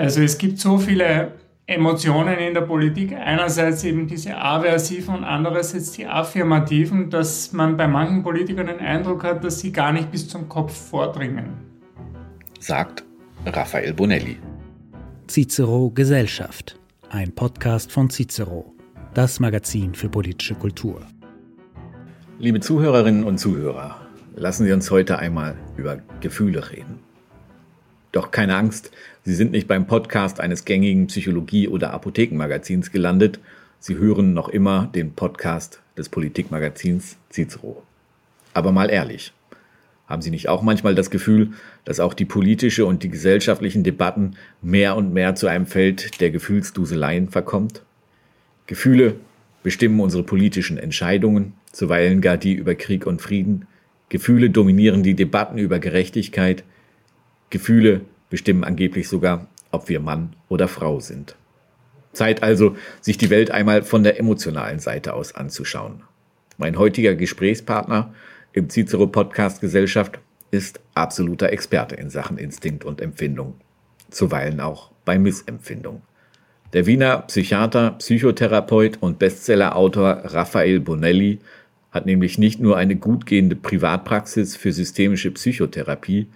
Also es gibt so viele Emotionen in der Politik. Einerseits eben diese aversiven und andererseits die affirmativen, dass man bei manchen Politikern den Eindruck hat, dass sie gar nicht bis zum Kopf vordringen. Sagt Raphael Bonelli. Cicero Gesellschaft, ein Podcast von Cicero, das Magazin für politische Kultur. Liebe Zuhörerinnen und Zuhörer, lassen Sie uns heute einmal über Gefühle reden. Doch keine Angst, Sie sind nicht beim Podcast eines gängigen Psychologie- oder Apothekenmagazins gelandet. Sie hören noch immer den Podcast des Politikmagazins Cicero. Aber mal ehrlich, haben Sie nicht auch manchmal das Gefühl, dass auch die politische und die gesellschaftlichen Debatten mehr und mehr zu einem Feld der Gefühlsduseleien verkommt? Gefühle bestimmen unsere politischen Entscheidungen, zuweilen gar die über Krieg und Frieden. Gefühle dominieren die Debatten über Gerechtigkeit, Gefühle bestimmen angeblich sogar, ob wir Mann oder Frau sind. Zeit also, sich die Welt einmal von der emotionalen Seite aus anzuschauen. Mein heutiger Gesprächspartner im Cicero Podcast Gesellschaft ist absoluter Experte in Sachen Instinkt und Empfindung, zuweilen auch bei Missempfindung. Der Wiener Psychiater, Psychotherapeut und Bestsellerautor Raphael Bonelli hat nämlich nicht nur eine gut gehende Privatpraxis für systemische Psychotherapie,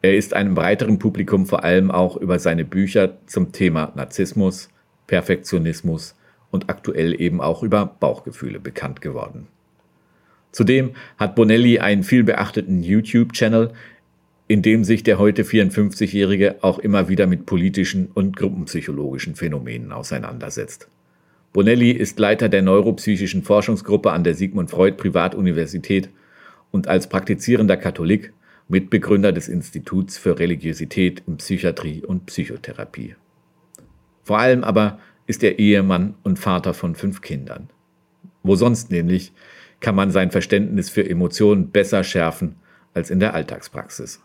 er ist einem breiteren Publikum vor allem auch über seine Bücher zum Thema Narzissmus, Perfektionismus und aktuell eben auch über Bauchgefühle bekannt geworden. Zudem hat Bonelli einen vielbeachteten YouTube-Channel, in dem sich der heute 54-Jährige auch immer wieder mit politischen und gruppenpsychologischen Phänomenen auseinandersetzt. Bonelli ist Leiter der neuropsychischen Forschungsgruppe an der Sigmund Freud Privatuniversität und als praktizierender Katholik Mitbegründer des Instituts für Religiosität in Psychiatrie und Psychotherapie. Vor allem aber ist er Ehemann und Vater von fünf Kindern. Wo sonst nämlich kann man sein Verständnis für Emotionen besser schärfen als in der Alltagspraxis.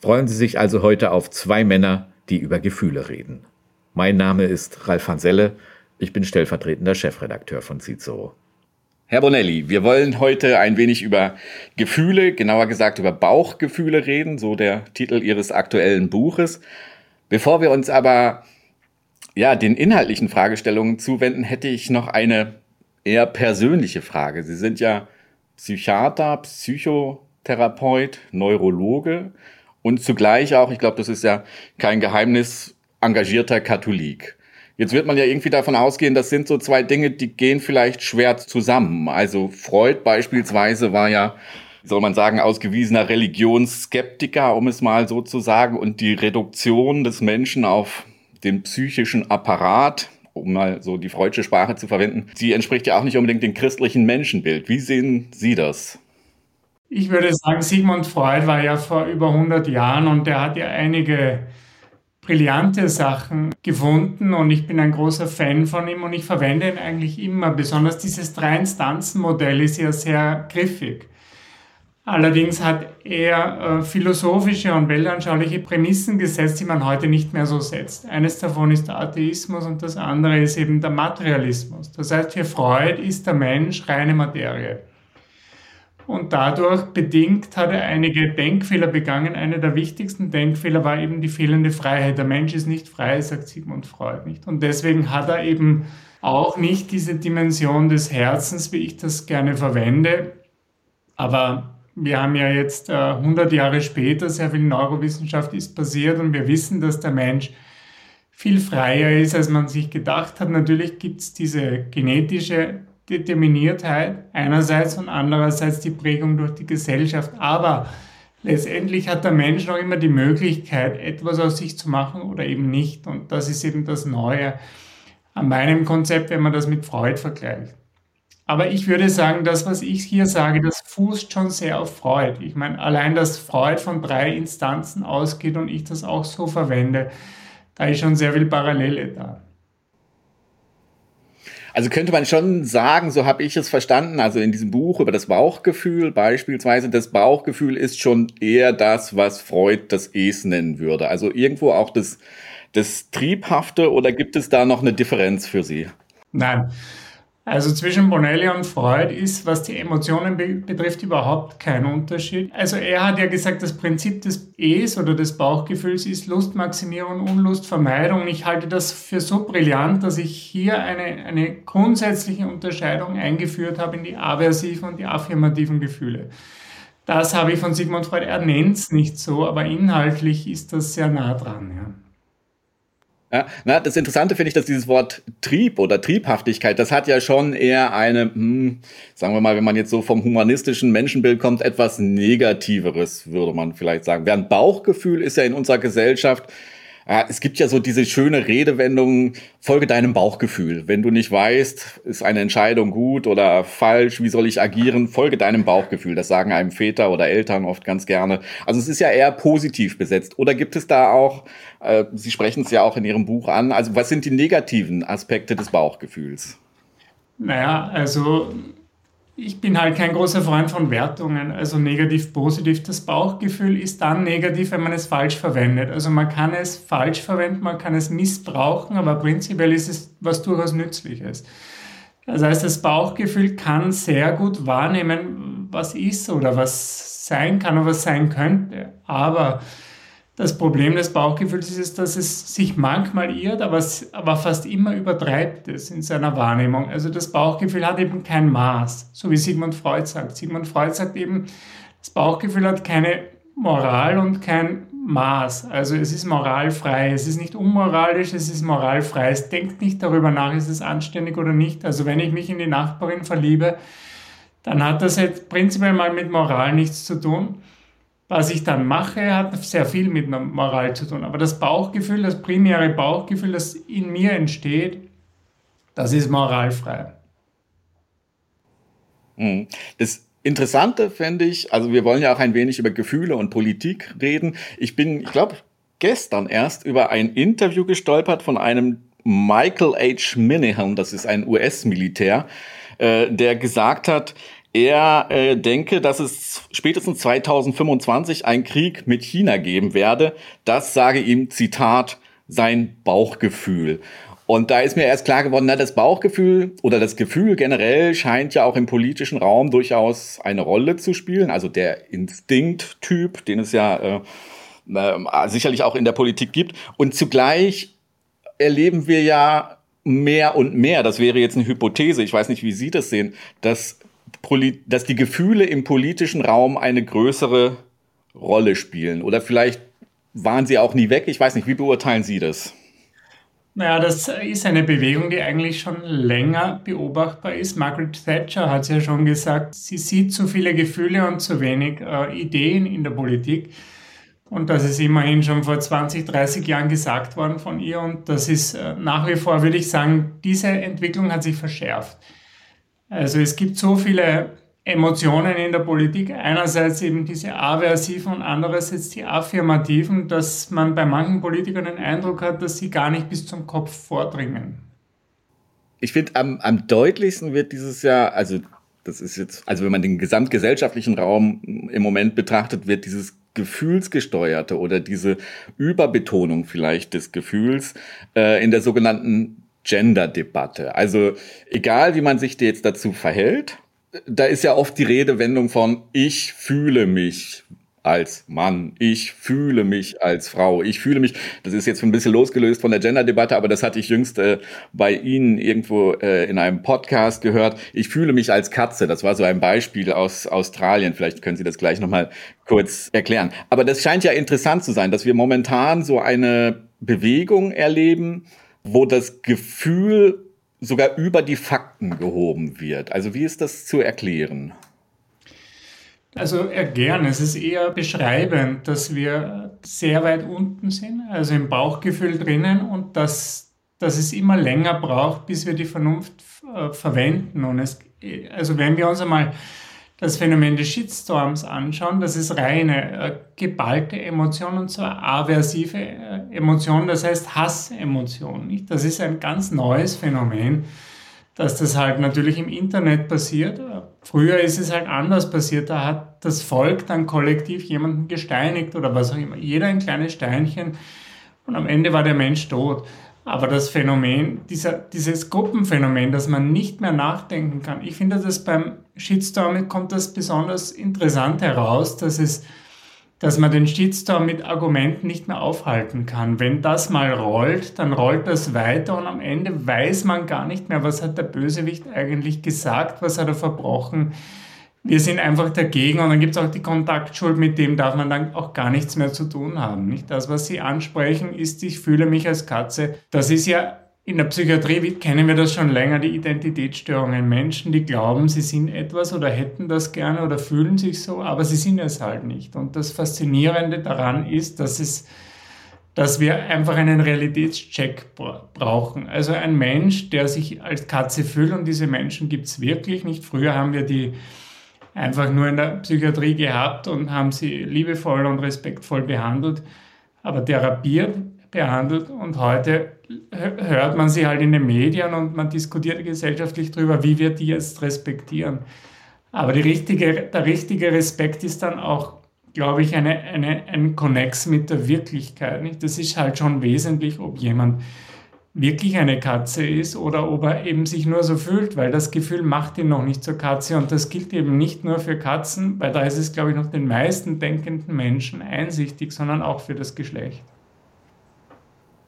Freuen Sie sich also heute auf zwei Männer, die über Gefühle reden. Mein Name ist Ralf Hanselle, ich bin stellvertretender Chefredakteur von Cicero. Herr Bonelli, wir wollen heute ein wenig über Gefühle, genauer gesagt über Bauchgefühle reden, so der Titel Ihres aktuellen Buches. Bevor wir uns aber ja, den inhaltlichen Fragestellungen zuwenden, hätte ich noch eine eher persönliche Frage. Sie sind ja Psychiater, Psychotherapeut, Neurologe und zugleich auch, ich glaube, das ist ja kein Geheimnis, engagierter Katholik. Jetzt wird man ja irgendwie davon ausgehen, das sind so zwei Dinge, die gehen vielleicht schwer zusammen. Also Freud beispielsweise war ja, soll man sagen, ausgewiesener Religionsskeptiker, um es mal so zu sagen, und die Reduktion des Menschen auf den psychischen Apparat, um mal so die freudsche Sprache zu verwenden, die entspricht ja auch nicht unbedingt dem christlichen Menschenbild. Wie sehen Sie das? Ich würde sagen, Sigmund Freud war ja vor über 100 Jahren und der hat ja einige brillante Sachen gefunden und ich bin ein großer Fan von ihm und ich verwende ihn eigentlich immer. Besonders dieses Drei-Instanzen-Modell ist ja sehr griffig. Allerdings hat er äh, philosophische und weltanschauliche Prämissen gesetzt, die man heute nicht mehr so setzt. Eines davon ist der Atheismus und das andere ist eben der Materialismus. Das heißt, für Freud ist der Mensch reine Materie und dadurch bedingt hat er einige Denkfehler begangen. Einer der wichtigsten Denkfehler war eben die fehlende Freiheit. Der Mensch ist nicht frei, sagt Sigmund Freud nicht. Und deswegen hat er eben auch nicht diese Dimension des Herzens, wie ich das gerne verwende. Aber wir haben ja jetzt äh, 100 Jahre später, sehr viel Neurowissenschaft ist passiert und wir wissen, dass der Mensch viel freier ist, als man sich gedacht hat. Natürlich gibt es diese genetische Determiniertheit einerseits und andererseits die Prägung durch die Gesellschaft. Aber letztendlich hat der Mensch noch immer die Möglichkeit, etwas aus sich zu machen oder eben nicht. Und das ist eben das Neue an meinem Konzept, wenn man das mit Freud vergleicht. Aber ich würde sagen, das, was ich hier sage, das fußt schon sehr auf Freud. Ich meine, allein, dass Freud von drei Instanzen ausgeht und ich das auch so verwende, da ist schon sehr viel Parallele da. Also könnte man schon sagen, so habe ich es verstanden, also in diesem Buch über das Bauchgefühl beispielsweise, das Bauchgefühl ist schon eher das, was Freud das Es nennen würde. Also irgendwo auch das, das Triebhafte oder gibt es da noch eine Differenz für Sie? Nein. Also zwischen Bonelli und Freud ist, was die Emotionen be betrifft, überhaupt kein Unterschied. Also er hat ja gesagt, das Prinzip des Es oder des Bauchgefühls ist Lustmaximierung, Unlustvermeidung. Ich halte das für so brillant, dass ich hier eine, eine grundsätzliche Unterscheidung eingeführt habe in die aversiven und die affirmativen Gefühle. Das habe ich von Sigmund Freud. Er nennt es nicht so, aber inhaltlich ist das sehr nah dran. Ja. Ja, na, das Interessante finde ich, dass dieses Wort Trieb oder Triebhaftigkeit, das hat ja schon eher eine, hm, sagen wir mal, wenn man jetzt so vom humanistischen Menschenbild kommt, etwas Negativeres, würde man vielleicht sagen. Während Bauchgefühl ist ja in unserer Gesellschaft ja, es gibt ja so diese schöne Redewendung, folge deinem Bauchgefühl. Wenn du nicht weißt, ist eine Entscheidung gut oder falsch, wie soll ich agieren, folge deinem Bauchgefühl. Das sagen einem Väter oder Eltern oft ganz gerne. Also es ist ja eher positiv besetzt. Oder gibt es da auch, äh, Sie sprechen es ja auch in Ihrem Buch an, also was sind die negativen Aspekte des Bauchgefühls? Naja, also ich bin halt kein großer Freund von Wertungen, also negativ, positiv. Das Bauchgefühl ist dann negativ, wenn man es falsch verwendet. Also man kann es falsch verwenden, man kann es missbrauchen, aber prinzipiell ist es was durchaus Nützliches. Das heißt, das Bauchgefühl kann sehr gut wahrnehmen, was ist oder was sein kann oder was sein könnte. Aber das Problem des Bauchgefühls ist, dass es sich manchmal irrt, aber, aber fast immer übertreibt es in seiner Wahrnehmung. Also das Bauchgefühl hat eben kein Maß, so wie Sigmund Freud sagt. Sigmund Freud sagt eben, das Bauchgefühl hat keine Moral und kein Maß. Also es ist moralfrei, es ist nicht unmoralisch, es ist moralfrei. Es denkt nicht darüber nach, ist es anständig oder nicht. Also wenn ich mich in die Nachbarin verliebe, dann hat das jetzt prinzipiell mal mit Moral nichts zu tun. Was ich dann mache, hat sehr viel mit Moral zu tun. Aber das Bauchgefühl, das primäre Bauchgefühl, das in mir entsteht, das ist moralfrei. Hm. Das Interessante fände ich, also wir wollen ja auch ein wenig über Gefühle und Politik reden. Ich bin, ich glaube, gestern erst über ein Interview gestolpert von einem Michael H. Minahan, das ist ein US-Militär, äh, der gesagt hat, er äh, denke, dass es spätestens 2025 einen Krieg mit China geben werde. Das sage ihm, Zitat, sein Bauchgefühl. Und da ist mir erst klar geworden, na, das Bauchgefühl oder das Gefühl generell scheint ja auch im politischen Raum durchaus eine Rolle zu spielen. Also der Instinkttyp, den es ja äh, äh, sicherlich auch in der Politik gibt. Und zugleich erleben wir ja mehr und mehr, das wäre jetzt eine Hypothese, ich weiß nicht, wie Sie das sehen, dass dass die Gefühle im politischen Raum eine größere Rolle spielen. Oder vielleicht waren sie auch nie weg. Ich weiß nicht, wie beurteilen Sie das? Naja, das ist eine Bewegung, die eigentlich schon länger beobachtbar ist. Margaret Thatcher hat es ja schon gesagt, sie sieht zu viele Gefühle und zu wenig äh, Ideen in der Politik. Und das ist immerhin schon vor 20, 30 Jahren gesagt worden von ihr. Und das ist äh, nach wie vor, würde ich sagen, diese Entwicklung hat sich verschärft. Also es gibt so viele Emotionen in der Politik. Einerseits eben diese aversiven und andererseits die affirmativen, dass man bei manchen Politikern den Eindruck hat, dass sie gar nicht bis zum Kopf vordringen. Ich finde, am, am deutlichsten wird dieses Jahr, also das ist jetzt, also wenn man den gesamtgesellschaftlichen Raum im Moment betrachtet, wird dieses Gefühlsgesteuerte oder diese Überbetonung vielleicht des Gefühls äh, in der sogenannten Gender-Debatte. Also egal, wie man sich jetzt dazu verhält, da ist ja oft die Redewendung von ich fühle mich als Mann, ich fühle mich als Frau, ich fühle mich, das ist jetzt ein bisschen losgelöst von der Gender-Debatte, aber das hatte ich jüngst äh, bei Ihnen irgendwo äh, in einem Podcast gehört, ich fühle mich als Katze, das war so ein Beispiel aus Australien, vielleicht können Sie das gleich nochmal kurz erklären. Aber das scheint ja interessant zu sein, dass wir momentan so eine Bewegung erleben, wo das Gefühl sogar über die Fakten gehoben wird. Also wie ist das zu erklären? Also gern. Es ist eher beschreibend, dass wir sehr weit unten sind, also im Bauchgefühl drinnen und dass, dass es immer länger braucht, bis wir die Vernunft äh, verwenden. Und es, also wenn wir uns einmal das Phänomen des Shitstorms anschauen, das ist reine äh, geballte Emotion und zwar aversive äh, Emotion, das heißt Hassemotion. Das ist ein ganz neues Phänomen, dass das halt natürlich im Internet passiert. Früher ist es halt anders passiert, da hat das Volk dann kollektiv jemanden gesteinigt oder was auch immer. Jeder ein kleines Steinchen und am Ende war der Mensch tot. Aber das Phänomen, dieser, dieses Gruppenphänomen, dass man nicht mehr nachdenken kann, ich finde, dass beim Shitstorm kommt das besonders interessant heraus, dass es dass man den Shitstorm mit Argumenten nicht mehr aufhalten kann. Wenn das mal rollt, dann rollt das weiter und am Ende weiß man gar nicht mehr, was hat der Bösewicht eigentlich gesagt, was hat er verbrochen. Wir sind einfach dagegen und dann gibt es auch die Kontaktschuld, mit dem darf man dann auch gar nichts mehr zu tun haben. Nicht? Das, was Sie ansprechen, ist, ich fühle mich als Katze. Das ist ja in der Psychiatrie kennen wir das schon länger, die Identitätsstörungen. Menschen, die glauben, sie sind etwas oder hätten das gerne oder fühlen sich so, aber sie sind es halt nicht. Und das Faszinierende daran ist, dass es dass wir einfach einen Realitätscheck brauchen. Also ein Mensch, der sich als Katze fühlt, und diese Menschen gibt es wirklich nicht. Früher haben wir die einfach nur in der Psychiatrie gehabt und haben sie liebevoll und respektvoll behandelt, aber therapiert behandelt. Und heute hört man sie halt in den Medien und man diskutiert gesellschaftlich darüber, wie wir die jetzt respektieren. Aber richtige, der richtige Respekt ist dann auch, glaube ich, eine, eine, ein Connex mit der Wirklichkeit. Nicht? Das ist halt schon wesentlich, ob jemand wirklich eine Katze ist oder ob er eben sich nur so fühlt, weil das Gefühl macht ihn noch nicht zur Katze. Und das gilt eben nicht nur für Katzen, weil da ist es, glaube ich, noch den meisten denkenden Menschen einsichtig, sondern auch für das Geschlecht.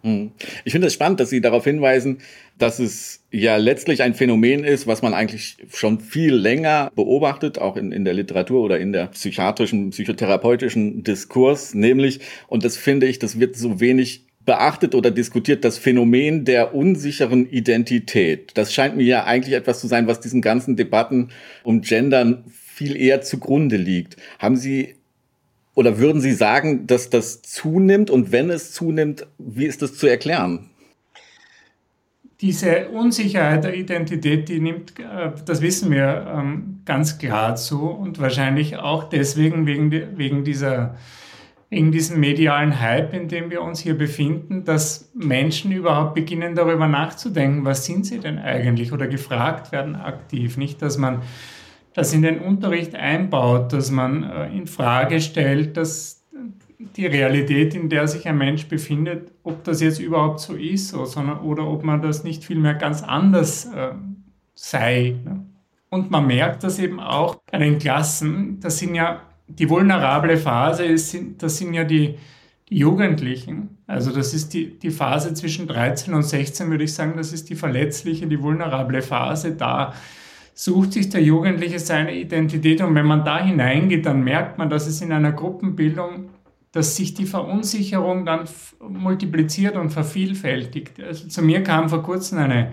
Hm. Ich finde es spannend, dass Sie darauf hinweisen, dass es ja letztlich ein Phänomen ist, was man eigentlich schon viel länger beobachtet, auch in, in der Literatur oder in der psychiatrischen, psychotherapeutischen Diskurs, nämlich, und das finde ich, das wird so wenig beachtet oder diskutiert, das Phänomen der unsicheren Identität. Das scheint mir ja eigentlich etwas zu sein, was diesen ganzen Debatten um Gendern viel eher zugrunde liegt. Haben Sie oder würden Sie sagen, dass das zunimmt? Und wenn es zunimmt, wie ist das zu erklären? Diese Unsicherheit der Identität, die nimmt, äh, das wissen wir ähm, ganz klar zu und wahrscheinlich auch deswegen wegen, wegen, dieser, wegen diesem medialen Hype, in dem wir uns hier befinden, dass Menschen überhaupt beginnen darüber nachzudenken, was sind sie denn eigentlich oder gefragt werden aktiv. Nicht, dass man das in den Unterricht einbaut, dass man äh, in Frage stellt, dass die Realität, in der sich ein Mensch befindet, ob das jetzt überhaupt so ist, sondern, oder ob man das nicht vielmehr ganz anders äh, sei. Ne? Und man merkt das eben auch bei den Klassen, das sind ja die vulnerable Phase, das sind ja die, die Jugendlichen. Also das ist die, die Phase zwischen 13 und 16, würde ich sagen, das ist die verletzliche, die vulnerable Phase. Da sucht sich der Jugendliche seine Identität und wenn man da hineingeht, dann merkt man, dass es in einer Gruppenbildung, dass sich die Verunsicherung dann multipliziert und vervielfältigt. Also zu mir kam vor kurzem eine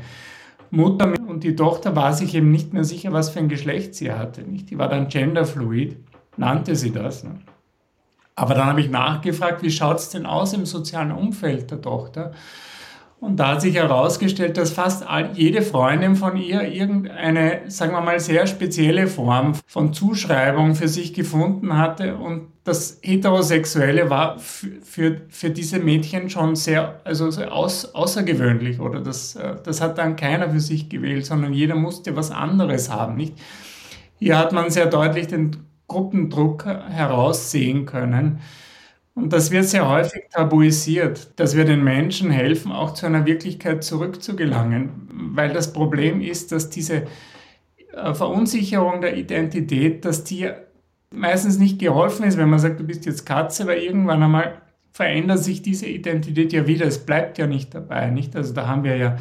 Mutter und die Tochter war sich eben nicht mehr sicher, was für ein Geschlecht sie hatte. Die war dann genderfluid, nannte sie das. Ne? Aber dann habe ich nachgefragt, wie schaut es denn aus im sozialen Umfeld der Tochter? Und da hat sich herausgestellt, dass fast jede Freundin von ihr irgendeine, sagen wir mal, sehr spezielle Form von Zuschreibung für sich gefunden hatte. Und das Heterosexuelle war für, für diese Mädchen schon sehr, also sehr aus, außergewöhnlich. Oder das, äh, das hat dann keiner für sich gewählt, sondern jeder musste was anderes haben. Nicht? Hier hat man sehr deutlich den Gruppendruck heraussehen können. Und das wird sehr häufig tabuisiert, dass wir den Menschen helfen, auch zu einer Wirklichkeit zurückzugelangen. Weil das Problem ist, dass diese äh, Verunsicherung der Identität, dass die meistens nicht geholfen ist, wenn man sagt, du bist jetzt Katze, weil irgendwann einmal verändert sich diese Identität ja wieder. Es bleibt ja nicht dabei, nicht? Also da haben wir ja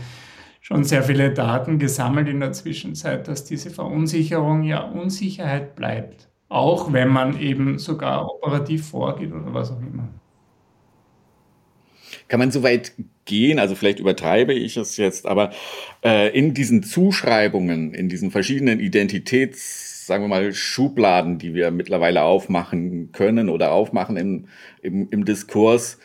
schon sehr viele Daten gesammelt in der Zwischenzeit, dass diese Verunsicherung ja Unsicherheit bleibt auch wenn man eben sogar operativ vorgeht oder was auch immer. Kann man so weit gehen, also vielleicht übertreibe ich es jetzt, aber äh, in diesen Zuschreibungen, in diesen verschiedenen Identitäts, sagen wir mal, Schubladen, die wir mittlerweile aufmachen können oder aufmachen im, im, im Diskurs,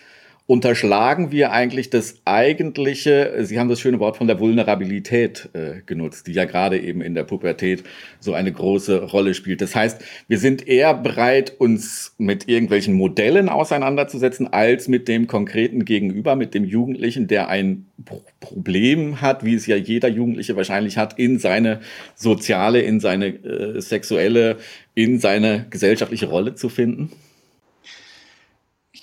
unterschlagen wir eigentlich das eigentliche, Sie haben das schöne Wort von der Vulnerabilität äh, genutzt, die ja gerade eben in der Pubertät so eine große Rolle spielt. Das heißt, wir sind eher bereit, uns mit irgendwelchen Modellen auseinanderzusetzen, als mit dem konkreten Gegenüber, mit dem Jugendlichen, der ein Problem hat, wie es ja jeder Jugendliche wahrscheinlich hat, in seine soziale, in seine äh, sexuelle, in seine gesellschaftliche Rolle zu finden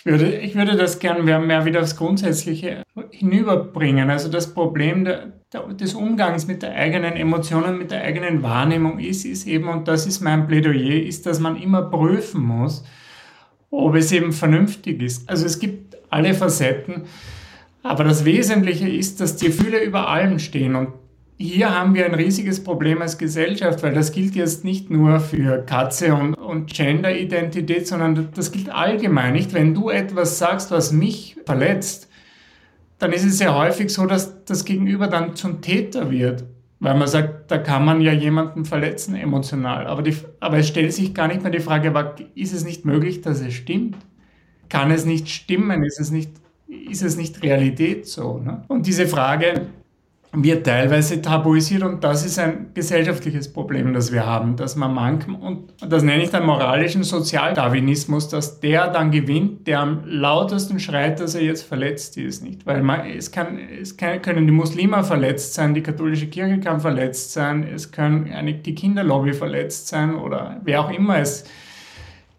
Ich würde, ich würde das gerne mehr, mehr wieder aufs Grundsätzliche hinüberbringen. Also das Problem der, der, des Umgangs mit der eigenen Emotionen, mit der eigenen Wahrnehmung ist, ist eben, und das ist mein Plädoyer, ist, dass man immer prüfen muss, ob es eben vernünftig ist. Also es gibt alle Facetten, aber das Wesentliche ist, dass die Gefühle über allem stehen und hier haben wir ein riesiges Problem als Gesellschaft, weil das gilt jetzt nicht nur für Katze und, und Gender-Identität, sondern das gilt allgemein. Nicht, wenn du etwas sagst, was mich verletzt, dann ist es ja häufig so, dass das Gegenüber dann zum Täter wird. Weil man sagt, da kann man ja jemanden verletzen emotional. Aber, die, aber es stellt sich gar nicht mehr die Frage, ist es nicht möglich, dass es stimmt? Kann es nicht stimmen? Ist es nicht, ist es nicht Realität so? Ne? Und diese Frage, wird teilweise tabuisiert und das ist ein gesellschaftliches Problem, das wir haben, dass man manchmal, und das nenne ich dann moralischen Sozialdarwinismus, dass der dann gewinnt, der am lautesten schreit, dass er jetzt verletzt ist, nicht? Weil man, es, kann, es kann, können die Muslime verletzt sein, die katholische Kirche kann verletzt sein, es können eine, die Kinderlobby verletzt sein oder wer auch immer es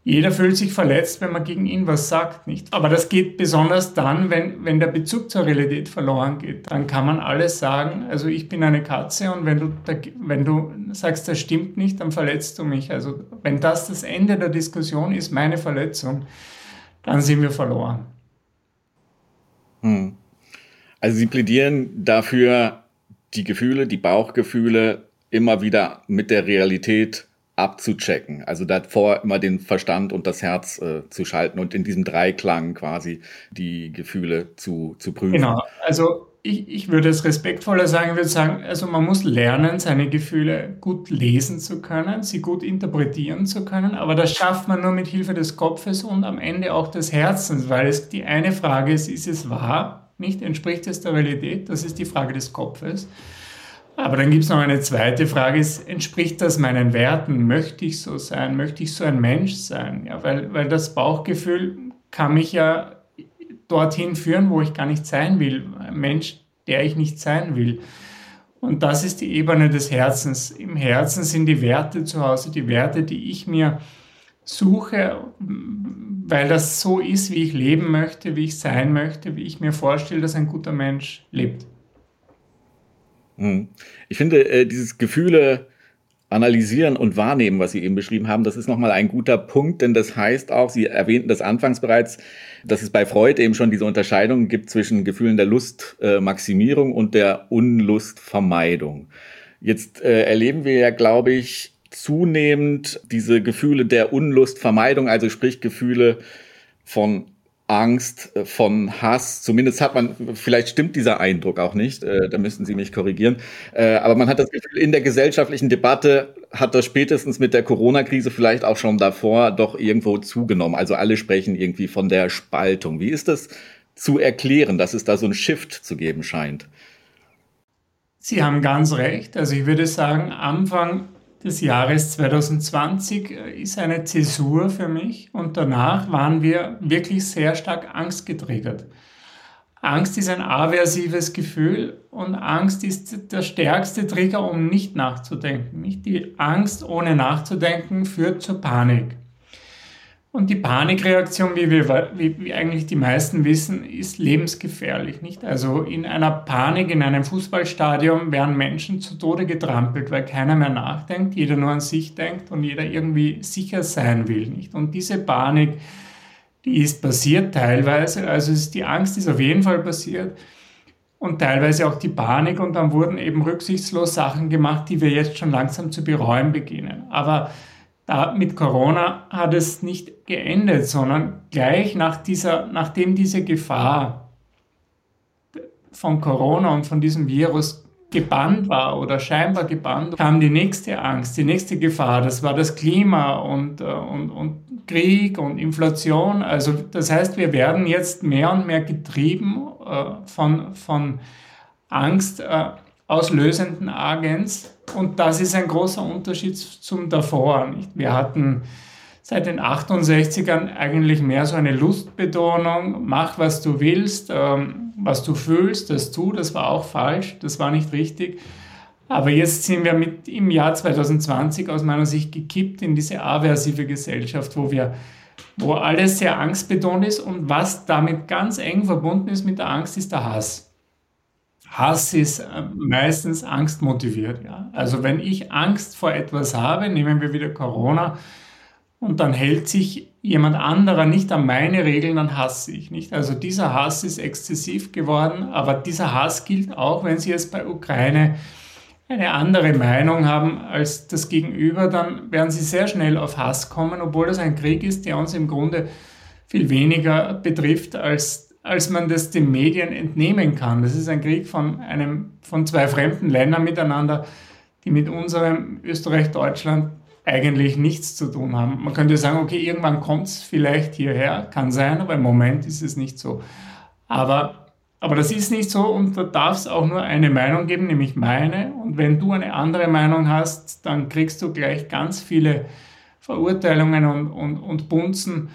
jeder fühlt sich verletzt, wenn man gegen ihn was sagt, nicht? Aber das geht besonders dann, wenn, wenn der Bezug zur Realität verloren geht. Dann kann man alles sagen, also ich bin eine Katze und wenn du, wenn du sagst, das stimmt nicht, dann verletzt du mich. Also wenn das das Ende der Diskussion ist, meine Verletzung, dann sind wir verloren. Hm. Also Sie plädieren dafür, die Gefühle, die Bauchgefühle immer wieder mit der Realität abzuchecken. Also davor immer den Verstand und das Herz äh, zu schalten und in diesem Dreiklang quasi die Gefühle zu, zu prüfen. Genau, also ich, ich würde es respektvoller sagen, ich würde sagen, also man muss lernen, seine Gefühle gut lesen zu können, sie gut interpretieren zu können, aber das schafft man nur mit Hilfe des Kopfes und am Ende auch des Herzens, weil es die eine Frage ist, ist es wahr, nicht entspricht es der Realität, das ist die Frage des Kopfes. Aber dann gibt es noch eine zweite Frage, ist, entspricht das meinen Werten? Möchte ich so sein? Möchte ich so ein Mensch sein? Ja, weil, weil das Bauchgefühl kann mich ja dorthin führen, wo ich gar nicht sein will. Ein Mensch, der ich nicht sein will. Und das ist die Ebene des Herzens. Im Herzen sind die Werte zu Hause, die Werte, die ich mir suche, weil das so ist, wie ich leben möchte, wie ich sein möchte, wie ich mir vorstelle, dass ein guter Mensch lebt. Hm. Ich finde, äh, dieses Gefühle analysieren und wahrnehmen, was Sie eben beschrieben haben, das ist nochmal ein guter Punkt, denn das heißt auch, Sie erwähnten das anfangs bereits, dass es bei Freud eben schon diese Unterscheidung gibt zwischen Gefühlen der Lustmaximierung und der Unlustvermeidung. Jetzt äh, erleben wir ja, glaube ich, zunehmend diese Gefühle der Unlustvermeidung, also sprich Gefühle von Angst, äh, von Hass. Zumindest hat man, vielleicht stimmt dieser Eindruck auch nicht, äh, da müssten Sie mich korrigieren. Äh, aber man hat das Gefühl, in der gesellschaftlichen Debatte hat das spätestens mit der Corona-Krise vielleicht auch schon davor doch irgendwo zugenommen. Also alle sprechen irgendwie von der Spaltung. Wie ist das zu erklären, dass es da so ein Shift zu geben scheint? Sie haben ganz recht. Also ich würde sagen, Anfang des Jahres 2020 äh, ist eine Zäsur für mich und danach waren wir wirklich sehr stark angstgetriggert. Angst ist ein aversives Gefühl und Angst ist der stärkste Trigger, um nicht nachzudenken. Die Angst ohne nachzudenken führt zur Panik. Und die Panikreaktion, wie wir wie, wie eigentlich die meisten wissen, ist lebensgefährlich. Nicht? Also in einer Panik, in einem Fußballstadion werden Menschen zu Tode getrampelt, weil keiner mehr nachdenkt, jeder nur an sich denkt und jeder irgendwie sicher sein will. Nicht? Und diese Panik, die ist passiert teilweise, also ist, die Angst ist auf jeden Fall passiert und teilweise auch die Panik und dann wurden eben rücksichtslos Sachen gemacht, die wir jetzt schon langsam zu bereuen beginnen. Aber mit Corona hat es nicht geendet, sondern gleich nach dieser, nachdem diese Gefahr von Corona und von diesem Virus gebannt war oder scheinbar gebannt, kam die nächste Angst, die nächste Gefahr. Das war das Klima und, äh, und, und Krieg und Inflation. Also das heißt, wir werden jetzt mehr und mehr getrieben äh, von, von Angst äh, auslösenden Agens. Und das ist ein großer Unterschied zum davor. Nicht? Wir hatten seit den 68ern eigentlich mehr so eine Lustbetonung, mach was du willst, ähm, was du fühlst, das tu, das war auch falsch, das war nicht richtig. Aber jetzt sind wir mit im Jahr 2020 aus meiner Sicht gekippt in diese aversive Gesellschaft, wo wir wo alles sehr angstbetont ist und was damit ganz eng verbunden ist mit der Angst, ist der Hass. Hass ist äh, meistens angstmotiviert. Ja. Also wenn ich Angst vor etwas habe, nehmen wir wieder Corona, und dann hält sich jemand anderer nicht an meine Regeln, dann hasse ich nicht. Also dieser Hass ist exzessiv geworden, aber dieser Hass gilt auch, wenn Sie jetzt bei Ukraine eine andere Meinung haben als das Gegenüber, dann werden Sie sehr schnell auf Hass kommen, obwohl das ein Krieg ist, der uns im Grunde viel weniger betrifft, als, als man das den Medien entnehmen kann. Das ist ein Krieg von, einem, von zwei fremden Ländern miteinander, die mit unserem Österreich-Deutschland eigentlich nichts zu tun haben. Man könnte sagen, okay, irgendwann kommt es vielleicht hierher, kann sein, aber im Moment ist es nicht so. Aber, aber das ist nicht so und da darf es auch nur eine Meinung geben, nämlich meine. Und wenn du eine andere Meinung hast, dann kriegst du gleich ganz viele Verurteilungen und, und, und Bunzen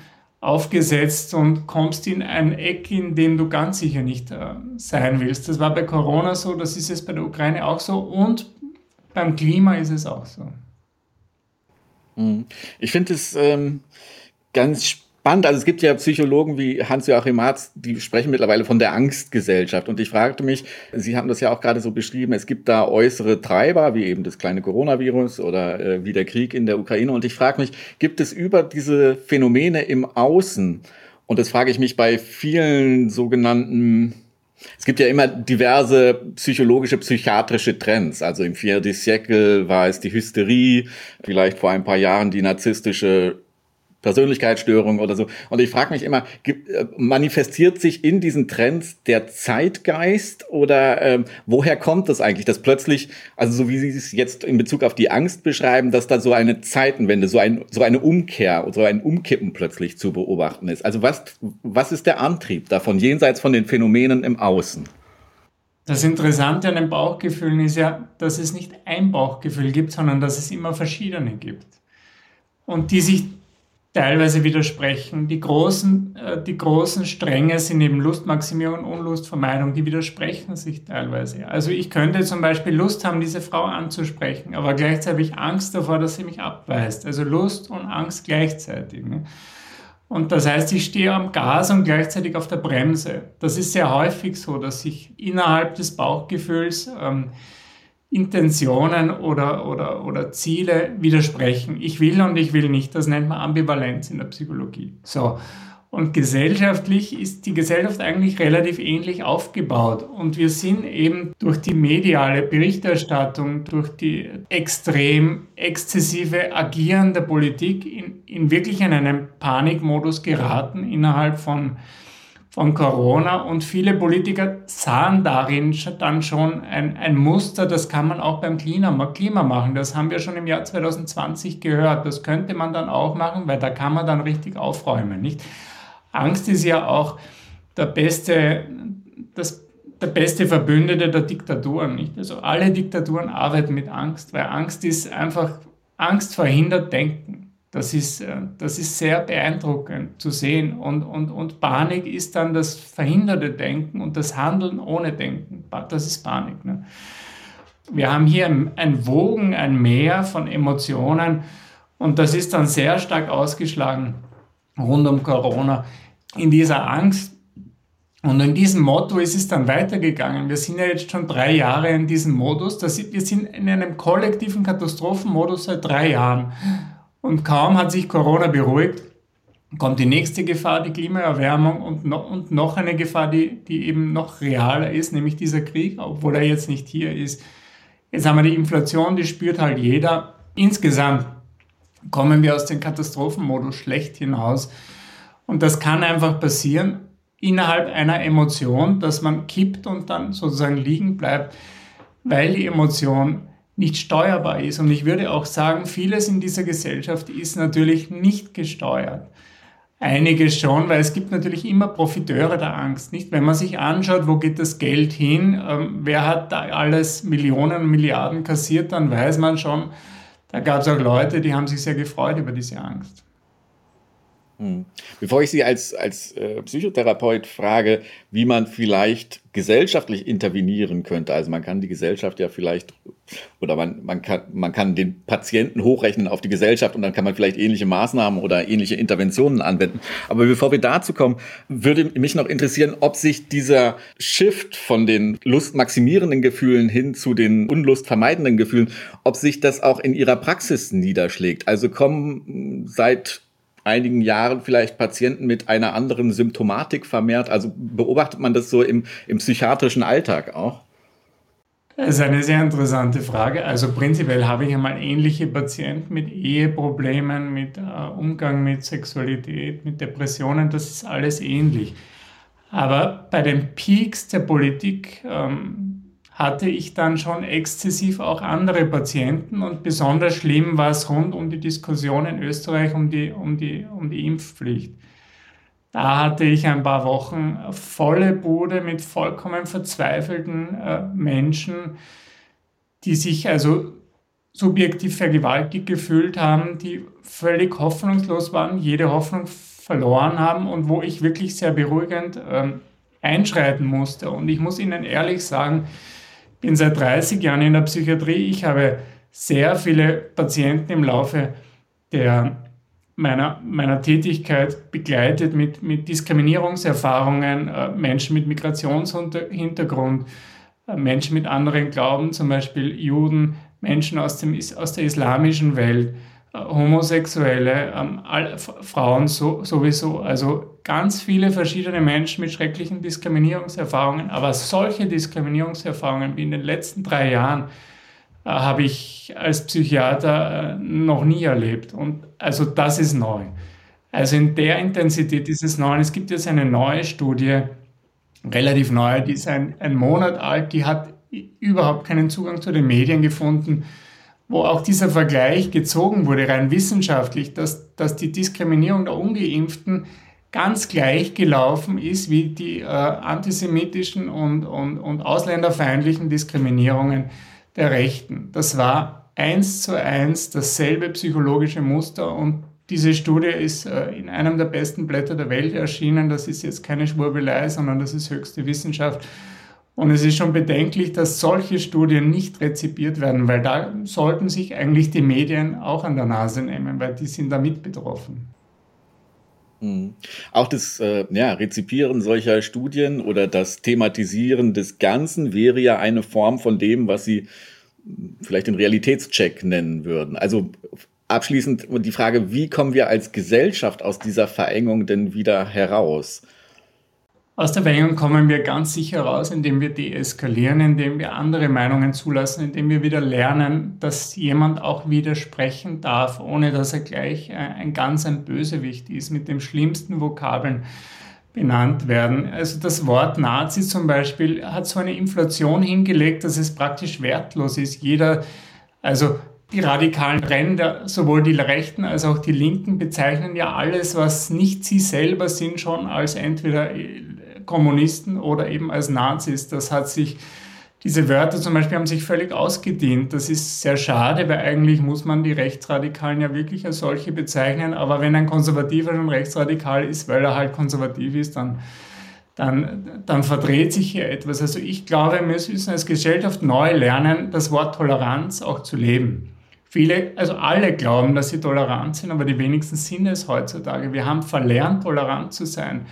aufgesetzt und kommst in ein Eck, in dem du ganz sicher nicht äh, sein willst. Das war bei Corona so, das ist es bei der Ukraine auch so und beim Klima ist es auch so. Mhm. Ich finde es ähm, ganz spannend. Also es gibt ja Psychologen wie Hans-Joachim Marz, die sprechen mittlerweile von der Angstgesellschaft. Und ich fragte mich, Sie haben das ja auch gerade so beschrieben, es gibt da äußere Treiber, wie eben das kleine Coronavirus oder äh, wie der Krieg in der Ukraine. Und ich frage mich, gibt es über diese Phänomene im Außen, und das frage ich mich bei vielen sogenannten es gibt ja immer diverse psychologische, psychiatrische Trends. Also im vierten Siècle war es die Hysterie, vielleicht vor ein paar Jahren die narzisstische Persönlichkeitsstörung oder so. Und ich frage mich immer, äh, manifestiert sich in diesen Trends der Zeitgeist oder ähm, woher kommt das eigentlich, dass plötzlich, also so wie Sie es jetzt in Bezug auf die Angst beschreiben, dass da so eine Zeitenwende, so, ein, so eine Umkehr, so ein Umkippen plötzlich zu beobachten ist? Also was, was ist der Antrieb davon, jenseits von den Phänomenen im Außen? Das Interessante an den Bauchgefühlen ist ja, dass es nicht ein Bauchgefühl gibt, sondern dass es immer verschiedene gibt. Und die sich teilweise widersprechen. Die großen, äh, die großen Stränge sind eben Lustmaximierung und Unlustvermeidung, die widersprechen sich teilweise. Also ich könnte zum Beispiel Lust haben, diese Frau anzusprechen, aber gleichzeitig ich Angst davor, dass sie mich abweist. Also Lust und Angst gleichzeitig. Ne? Und das heißt, ich stehe am Gas und gleichzeitig auf der Bremse. Das ist sehr häufig so, dass sich innerhalb des Bauchgefühls ähm, Intentionen oder, oder, oder Ziele widersprechen. Ich will und ich will nicht. Das nennt man Ambivalenz in der Psychologie. So. Und gesellschaftlich ist die Gesellschaft eigentlich relativ ähnlich aufgebaut. Und wir sind eben durch die mediale Berichterstattung, durch die extrem exzessive Agieren der Politik in, in wirklich in einen Panikmodus geraten innerhalb von von Corona und viele Politiker sahen darin dann schon ein, ein Muster, das kann man auch beim Klima, Klima machen. Das haben wir schon im Jahr 2020 gehört. Das könnte man dann auch machen, weil da kann man dann richtig aufräumen. Nicht? Angst ist ja auch der beste, das, der beste Verbündete der Diktaturen. Nicht? Also alle Diktaturen arbeiten mit Angst, weil Angst ist einfach, Angst verhindert Denken. Das ist, äh, das ist sehr beeindruckend zu sehen. Und, und, und Panik ist dann das verhinderte Denken und das Handeln ohne Denken. Das ist Panik. Ne? Wir haben hier ein Wogen, ein Meer von Emotionen und das ist dann sehr stark ausgeschlagen rund um Corona in dieser Angst. Und in diesem Motto ist es dann weitergegangen. Wir sind ja jetzt schon drei Jahre in diesem Modus. Wir sind in einem kollektiven Katastrophenmodus seit drei Jahren. Und kaum hat sich Corona beruhigt, kommt die nächste Gefahr, die Klimaerwärmung und noch, und noch eine Gefahr, die, die eben noch realer ist, nämlich dieser Krieg, obwohl er jetzt nicht hier ist. Jetzt haben wir die Inflation, die spürt halt jeder. Insgesamt kommen wir aus dem Katastrophenmodus schlecht hinaus. Und das kann einfach passieren innerhalb einer Emotion, dass man kippt und dann sozusagen liegen bleibt, weil die Emotion nicht steuerbar ist. Und ich würde auch sagen, vieles in dieser Gesellschaft ist natürlich nicht gesteuert. Einiges schon, weil es gibt natürlich immer Profiteure der Angst. Nicht, wenn man sich anschaut, wo geht das Geld hin, ähm, wer hat da alles Millionen und Milliarden kassiert, dann weiß man schon, da gab es auch Leute, die haben sich sehr gefreut über diese Angst. Hm. Bevor ich Sie als, als äh, Psychotherapeut frage, wie man vielleicht gesellschaftlich intervenieren könnte, also man kann die Gesellschaft ja vielleicht, oder man, man, kann, man kann den Patienten hochrechnen auf die Gesellschaft und dann kann man vielleicht ähnliche Maßnahmen oder ähnliche Interventionen anwenden. Aber bevor wir dazu kommen, würde mich noch interessieren, ob sich dieser Shift von den lustmaximierenden Gefühlen hin zu den unlustvermeidenden Gefühlen, ob sich das auch in Ihrer Praxis niederschlägt. Also kommen seit einigen Jahren vielleicht Patienten mit einer anderen Symptomatik vermehrt? Also beobachtet man das so im, im psychiatrischen Alltag auch? Das ist eine sehr interessante Frage. Also prinzipiell habe ich einmal ähnliche Patienten mit Eheproblemen, mit äh, Umgang mit Sexualität, mit Depressionen, das ist alles ähnlich. Aber bei den Peaks der Politik ähm, hatte ich dann schon exzessiv auch andere Patienten und besonders schlimm war es rund um die Diskussion in Österreich um die, um die, um die Impfpflicht. Da hatte ich ein paar Wochen volle Bude mit vollkommen verzweifelten äh, Menschen, die sich also subjektiv vergewaltigt gefühlt haben, die völlig hoffnungslos waren, jede Hoffnung verloren haben und wo ich wirklich sehr beruhigend äh, einschreiten musste. Und ich muss Ihnen ehrlich sagen, bin seit 30 Jahren in der Psychiatrie. Ich habe sehr viele Patienten im Laufe der, meiner, meiner Tätigkeit begleitet mit, mit Diskriminierungserfahrungen, äh, Menschen mit Migrationshintergrund, äh, Menschen mit anderen Glauben, zum Beispiel Juden, Menschen aus, dem, aus der islamischen Welt. Homosexuelle, ähm, all, Frauen so, sowieso. Also ganz viele verschiedene Menschen mit schrecklichen Diskriminierungserfahrungen. Aber solche Diskriminierungserfahrungen wie in den letzten drei Jahren äh, habe ich als Psychiater äh, noch nie erlebt. Und also das ist neu. Also in der Intensität ist es neu. Es gibt jetzt eine neue Studie, relativ neu, die ist ein, ein Monat alt, die hat überhaupt keinen Zugang zu den Medien gefunden wo auch dieser Vergleich gezogen wurde, rein wissenschaftlich, dass, dass die Diskriminierung der ungeimpften ganz gleich gelaufen ist wie die äh, antisemitischen und, und, und ausländerfeindlichen Diskriminierungen der Rechten. Das war eins zu eins dasselbe psychologische Muster und diese Studie ist äh, in einem der besten Blätter der Welt erschienen. Das ist jetzt keine Schwurbelei, sondern das ist höchste Wissenschaft. Und es ist schon bedenklich, dass solche Studien nicht rezipiert werden, weil da sollten sich eigentlich die Medien auch an der Nase nehmen, weil die sind damit betroffen. Mhm. Auch das äh, ja, Rezipieren solcher Studien oder das Thematisieren des Ganzen wäre ja eine Form von dem, was Sie vielleicht den Realitätscheck nennen würden. Also abschließend die Frage, wie kommen wir als Gesellschaft aus dieser Verengung denn wieder heraus? Aus der Verhängung kommen wir ganz sicher raus, indem wir deeskalieren, indem wir andere Meinungen zulassen, indem wir wieder lernen, dass jemand auch widersprechen darf, ohne dass er gleich ein ganz ein Bösewicht ist, mit den schlimmsten Vokabeln benannt werden. Also das Wort Nazi zum Beispiel hat so eine Inflation hingelegt, dass es praktisch wertlos ist. Jeder, also die radikalen Ränder, sowohl die Rechten als auch die Linken, bezeichnen ja alles, was nicht sie selber sind, schon als entweder Kommunisten oder eben als Nazis. Das hat sich, diese Wörter zum Beispiel haben sich völlig ausgedehnt. Das ist sehr schade, weil eigentlich muss man die Rechtsradikalen ja wirklich als solche bezeichnen. Aber wenn ein Konservativer schon rechtsradikal ist, weil er halt konservativ ist, dann, dann, dann verdreht sich hier etwas. Also ich glaube, wir müssen als Gesellschaft neu lernen, das Wort Toleranz auch zu leben. Viele, also alle glauben, dass sie tolerant sind, aber die wenigsten sind es heutzutage. Wir haben verlernt, tolerant zu sein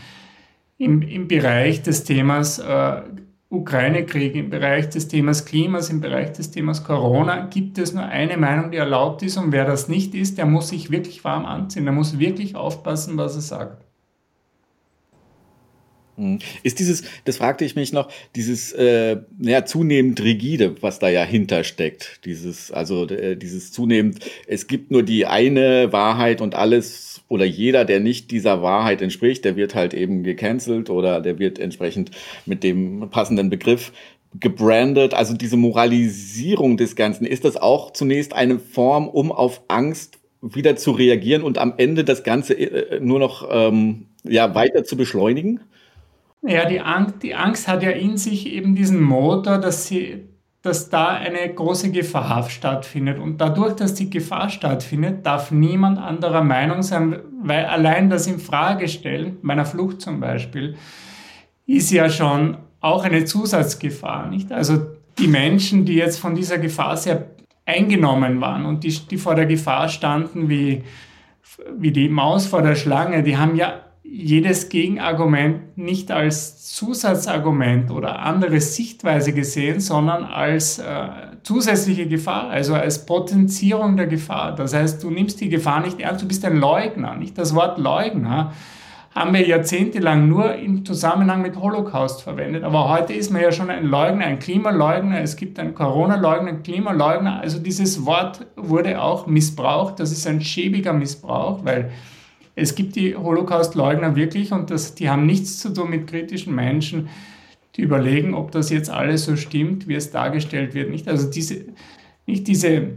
im, im Bereich des Themas äh, Ukraine-Krieg, im Bereich des Themas Klimas, im Bereich des Themas Corona gibt es nur eine Meinung, die erlaubt ist. Und wer das nicht ist, der muss sich wirklich warm anziehen. Der muss wirklich aufpassen, was er sagt. Hm. Ist dieses, das fragte ich mich noch, dieses äh, ja, zunehmend rigide, was da ja hintersteckt, dieses, also äh, dieses zunehmend, es gibt nur die eine Wahrheit und alles oder jeder, der nicht dieser Wahrheit entspricht, der wird halt eben gecancelt oder der wird entsprechend mit dem passenden Begriff gebrandet. Also diese Moralisierung des Ganzen, ist das auch zunächst eine Form, um auf Angst wieder zu reagieren und am Ende das Ganze äh, nur noch ähm, ja, weiter zu beschleunigen? Ja, die Angst, die Angst hat ja in sich eben diesen Motor, dass sie dass da eine große Gefahr stattfindet. Und dadurch, dass die Gefahr stattfindet, darf niemand anderer Meinung sein, weil allein das in Frage stellen, meiner Flucht zum Beispiel, ist ja schon auch eine Zusatzgefahr, nicht? Also die Menschen, die jetzt von dieser Gefahr sehr eingenommen waren und die, die vor der Gefahr standen, wie, wie die Maus vor der Schlange, die haben ja jedes Gegenargument nicht als Zusatzargument oder andere Sichtweise gesehen, sondern als äh, zusätzliche Gefahr, also als Potenzierung der Gefahr. Das heißt, du nimmst die Gefahr nicht ernst, du bist ein Leugner. Nicht das Wort Leugner haben wir jahrzehntelang nur im Zusammenhang mit Holocaust verwendet. Aber heute ist man ja schon ein Leugner, ein Klimaleugner, es gibt einen Corona-Leugner, einen Klimaleugner. Also dieses Wort wurde auch missbraucht. Das ist ein schäbiger Missbrauch, weil es gibt die Holocaust-Leugner wirklich und das, die haben nichts zu tun mit kritischen Menschen, die überlegen, ob das jetzt alles so stimmt, wie es dargestellt wird. Nicht? Also diese, nicht diese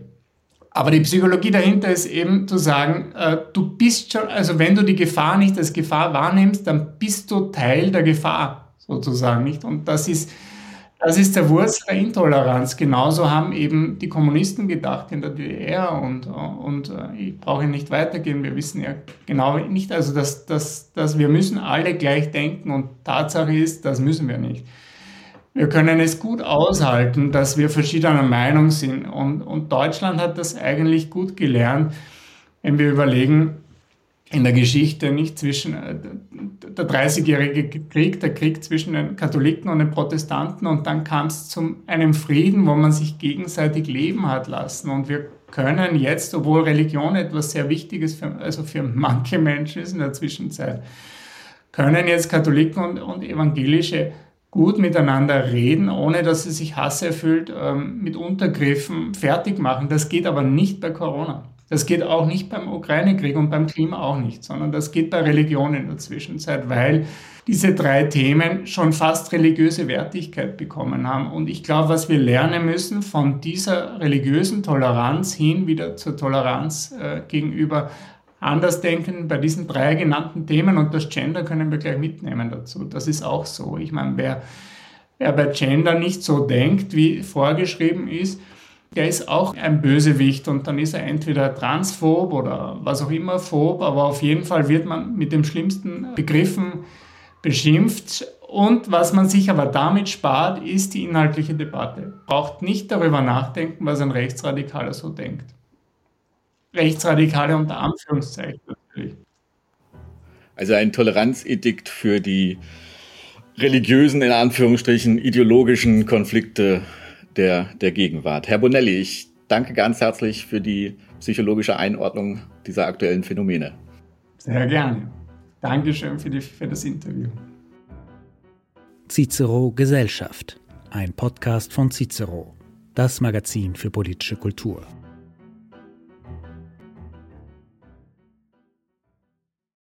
aber die Psychologie dahinter ist eben zu sagen, äh, du bist schon, also wenn du die Gefahr nicht als Gefahr wahrnimmst, dann bist du Teil der Gefahr sozusagen, nicht? Und das ist, das ist der Wurzel der Intoleranz. Genauso haben eben die Kommunisten gedacht in der DDR und, und äh, ich brauche nicht weitergehen. Wir wissen ja genau nicht, also dass, dass, dass wir müssen alle gleich denken und Tatsache ist, das müssen wir nicht wir können es gut aushalten, dass wir verschiedener Meinung sind. Und, und Deutschland hat das eigentlich gut gelernt, wenn wir überlegen, in der Geschichte nicht zwischen äh, der 30-jährige Krieg, der Krieg zwischen den Katholiken und den Protestanten und dann kam es zu einem Frieden, wo man sich gegenseitig leben hat lassen und wir können jetzt, obwohl Religion etwas sehr Wichtiges für, also für manche Menschen ist in der Zwischenzeit, können jetzt Katholiken und, und Evangelische gut miteinander reden, ohne dass sie sich hasserfüllt ähm, mit Untergriffen fertig machen. Das geht aber nicht bei Corona. Das geht auch nicht beim Ukraine-Krieg und beim Klima auch nicht, sondern das geht bei Religion in der Zwischenzeit, weil diese drei Themen schon fast religiöse Wertigkeit bekommen haben. Und ich glaube, was wir lernen müssen von dieser religiösen Toleranz hin wieder zur Toleranz äh, gegenüber Andersdenken bei diesen drei genannten Themen und das Gender können wir gleich mitnehmen dazu. Das ist auch so. Ich meine, wer, wer bei Gender nicht so denkt, wie vorgeschrieben ist, der ist auch ein Bösewicht und dann ist er entweder transphob oder was auch immer phob, aber auf jeden Fall wird man mit den schlimmsten Begriffen beschimpft. Und was man sich aber damit spart, ist die inhaltliche Debatte. Braucht nicht darüber nachdenken, was ein Rechtsradikaler so denkt. Rechtsradikale unter Anführungszeichen natürlich. Also ein Toleranzedikt für die religiösen, in Anführungsstrichen, ideologischen Konflikte der, der Gegenwart. Herr Bonelli, ich danke ganz herzlich für die psychologische Einordnung dieser aktuellen Phänomene. Sehr gerne. Dankeschön für, die, für das Interview. Cicero Gesellschaft, ein Podcast von Cicero, das Magazin für politische Kultur.